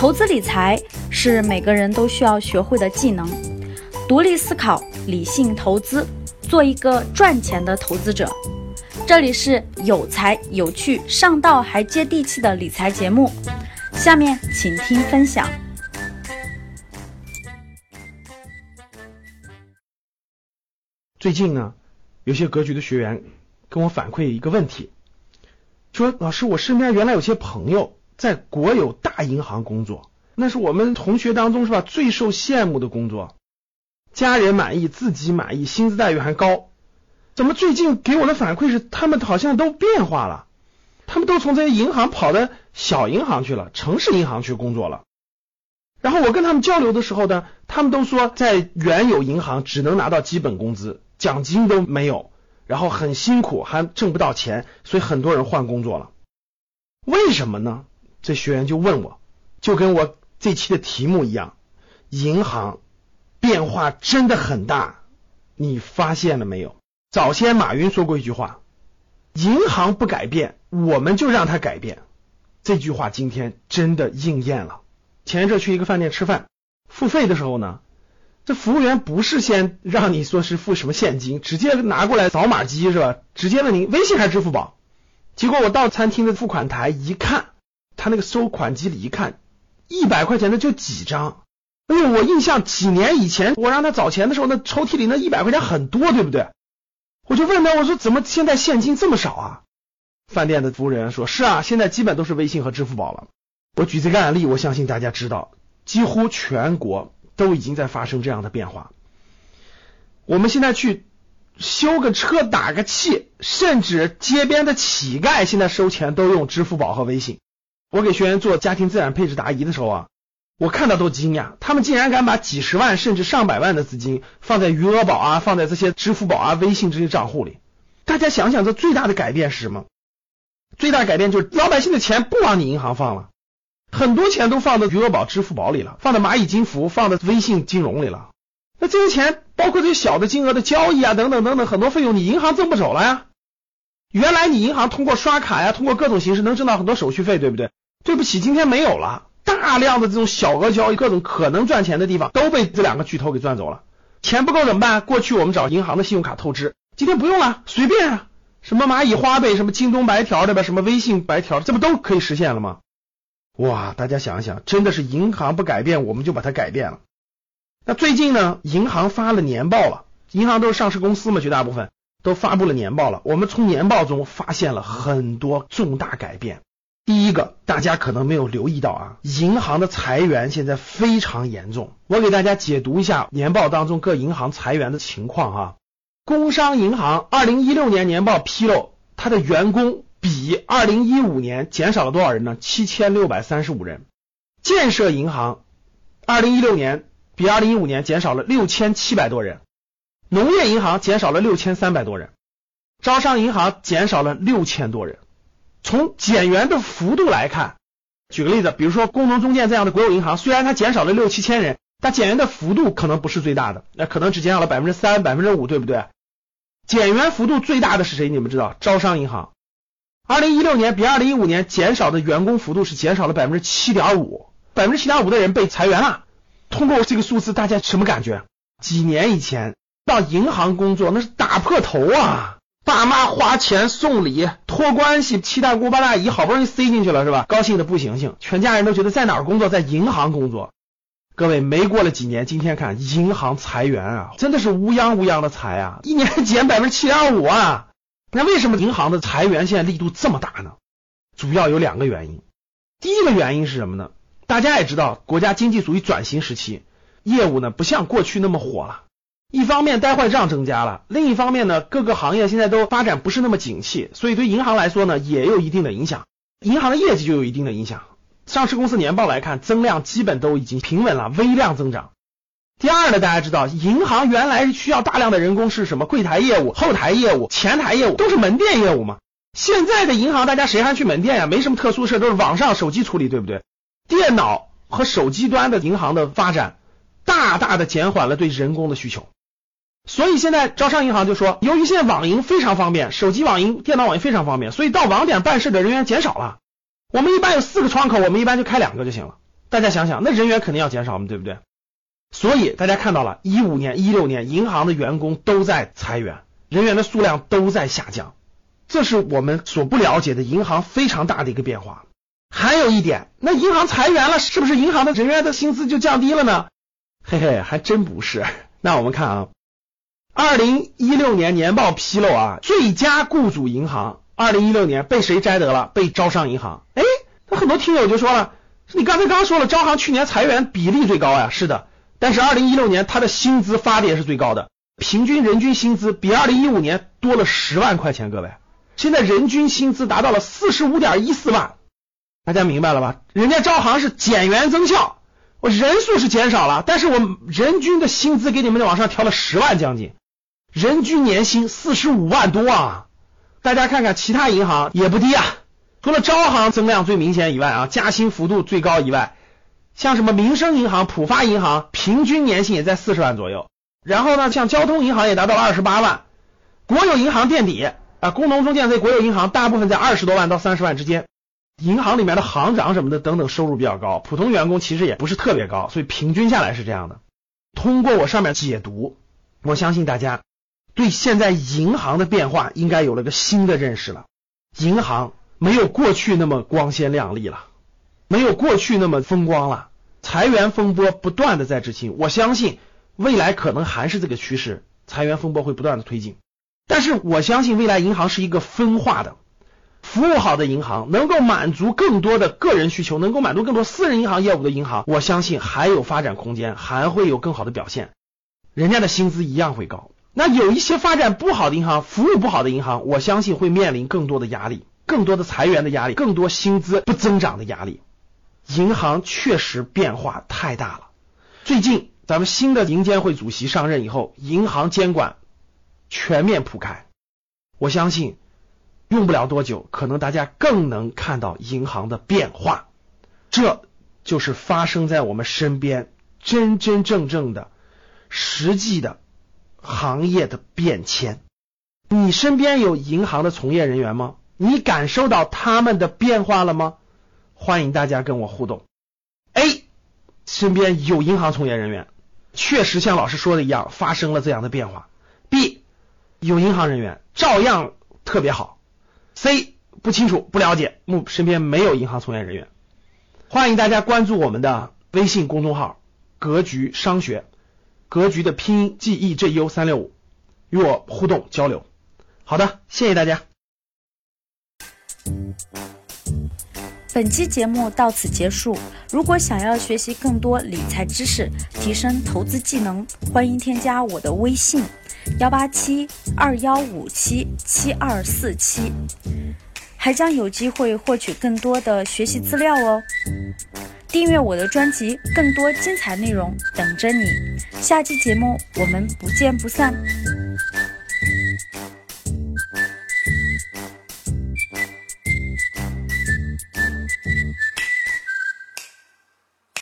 投资理财是每个人都需要学会的技能，独立思考，理性投资，做一个赚钱的投资者。这里是有才有趣、上道还接地气的理财节目，下面请听分享。最近呢，有些格局的学员跟我反馈一个问题，说老师，我身边原来有些朋友在国有大银行工作，那是我们同学当中是吧最受羡慕的工作，家人满意，自己满意，薪资待遇还高。怎么最近给我的反馈是他们好像都变化了，他们都从这些银行跑到小银行去了，城市银行去工作了。然后我跟他们交流的时候呢，他们都说在原有银行只能拿到基本工资。奖金都没有，然后很辛苦，还挣不到钱，所以很多人换工作了。为什么呢？这学员就问我，就跟我这期的题目一样，银行变化真的很大，你发现了没有？早先马云说过一句话，银行不改变，我们就让它改变。这句话今天真的应验了。前一阵去一个饭店吃饭，付费的时候呢。这服务员不是先让你说是付什么现金，直接拿过来扫码机是吧？直接问您微信还是支付宝？结果我到餐厅的付款台一看，他那个收款机里一看，一百块钱的就几张。哎呦，我印象几年以前我让他找钱的时候，那抽屉里那一百块钱很多，对不对？我就问他，我说怎么现在现金这么少啊？饭店的服务人员说：是啊，现在基本都是微信和支付宝了。我举这个案例，我相信大家知道，几乎全国。都已经在发生这样的变化。我们现在去修个车、打个气，甚至街边的乞丐现在收钱都用支付宝和微信。我给学员做家庭资产配置答疑的时候啊，我看到都惊讶，他们竟然敢把几十万甚至上百万的资金放在余额宝啊，放在这些支付宝啊、微信这些账户里。大家想想，这最大的改变是什么？最大改变就是老百姓的钱不往你银行放了。很多钱都放到余额宝、支付宝里了，放到蚂蚁金服、放到微信金融里了。那这些钱，包括这些小的金额的交易啊，等等等等，很多费用你银行挣不走了呀。原来你银行通过刷卡呀，通过各种形式能挣到很多手续费，对不对？对不起，今天没有了。大量的这种小额交易，各种可能赚钱的地方都被这两个巨头给赚走了。钱不够怎么办？过去我们找银行的信用卡透支，今天不用了，随便啊，什么蚂蚁花呗，什么京东白条对吧？什么微信白条，这不都可以实现了吗？哇，大家想一想，真的是银行不改变，我们就把它改变了。那最近呢，银行发了年报了，银行都是上市公司嘛，绝大部分都发布了年报了。我们从年报中发现了很多重大改变。第一个，大家可能没有留意到啊，银行的裁员现在非常严重。我给大家解读一下年报当中各银行裁员的情况哈。工商银行二零一六年年报披露，它的员工。比二零一五年减少了多少人呢？七千六百三十五人。建设银行二零一六年比二零一五年减少了六千七百多人。农业银行减少了六千三百多人。招商银行减少了六千多人。从减员的幅度来看，举个例子，比如说工农中建这样的国有银行，虽然它减少了六七千人，但减员的幅度可能不是最大的，那可能只减少了百分之三、百分之五，对不对？减员幅度最大的是谁？你们知道？招商银行。二零一六年比二零一五年减少的员工幅度是减少了百分之七点五，百分之七点五的人被裁员了。通过这个数字，大家什么感觉？几年以前到银行工作那是打破头啊！爸妈花钱送礼托关系，七大姑八大姨好不容易塞进去了是吧？高兴的不行行，全家人都觉得在哪儿工作，在银行工作。各位没过了几年，今天看银行裁员啊，真的是乌泱乌泱的裁啊，一年减百分之七点五啊！那为什么银行的裁员现在力度这么大呢？主要有两个原因。第一个原因是什么呢？大家也知道，国家经济属于转型时期，业务呢不像过去那么火了。一方面呆坏账增加了，另一方面呢各个行业现在都发展不是那么景气，所以对银行来说呢也有一定的影响，银行的业绩就有一定的影响。上市公司年报来看，增量基本都已经平稳了，微量增长。第二呢，大家知道，银行原来需要大量的人工是什么？柜台业务、后台业务、前台业务都是门店业务嘛。现在的银行，大家谁还去门店呀？没什么特殊事，都是网上手机处理，对不对？电脑和手机端的银行的发展，大大的减缓了对人工的需求。所以现在招商银行就说，由于现在网银非常方便，手机网银、电脑网银非常方便，所以到网点办事的人员减少了。我们一般有四个窗口，我们一般就开两个就行了。大家想想，那人员肯定要减少嘛，对不对？所以大家看到了，一五年、一六年，银行的员工都在裁员，人员的数量都在下降，这是我们所不了解的银行非常大的一个变化。还有一点，那银行裁员了，是不是银行的人员的薪资就降低了呢？嘿嘿，还真不是。那我们看啊，二零一六年年报披露啊，最佳雇主银行，二零一六年被谁摘得了？被招商银行。哎，那很多听友就说了，你刚才刚说了，招行去年裁员比例最高呀，是的。但是二零一六年它的薪资发的也是最高的，平均人均薪资比二零一五年多了十万块钱，各位，现在人均薪资达到了四十五点一四万。大家明白了吧？人家招行是减员增效，我人数是减少了，但是我人均的薪资给你们往上调了十万将近，人均年薪四十五万多啊！大家看看其他银行也不低啊，除了招行增量最明显以外啊，加薪幅度最高以外，像什么民生银行、浦发银行，平均年薪也在四十万左右。然后呢，像交通银行也达到了二十八万，国有银行垫底啊，工农中建这国有银行大部分在二十多万到三十万之间。银行里面的行长什么的等等收入比较高，普通员工其实也不是特别高，所以平均下来是这样的。通过我上面解读，我相信大家对现在银行的变化应该有了个新的认识了。银行没有过去那么光鲜亮丽了，没有过去那么风光了，裁员风波不断的在执行。我相信未来可能还是这个趋势，裁员风波会不断的推进。但是我相信未来银行是一个分化的。服务好的银行，能够满足更多的个人需求，能够满足更多私人银行业务的银行，我相信还有发展空间，还会有更好的表现。人家的薪资一样会高。那有一些发展不好的银行，服务不好的银行，我相信会面临更多的压力，更多的裁员的压力，更多薪资不增长的压力。银行确实变化太大了。最近咱们新的银监会主席上任以后，银行监管全面铺开，我相信。用不了多久，可能大家更能看到银行的变化，这就是发生在我们身边真真正正的实际的行业的变迁。你身边有银行的从业人员吗？你感受到他们的变化了吗？欢迎大家跟我互动。A 身边有银行从业人员，确实像老师说的一样发生了这样的变化。B 有银行人员照样特别好。C 不清楚不了解，目身边没有银行从业人员，欢迎大家关注我们的微信公众号“格局商学”，格局的拼音 G E J U 三六五，与我互动交流。好的，谢谢大家。本期节目到此结束。如果想要学习更多理财知识，提升投资技能，欢迎添加我的微信。幺八七二幺五七七二四七，还将有机会获取更多的学习资料哦。订阅我的专辑，更多精彩内容等着你。下期节目我们不见不散。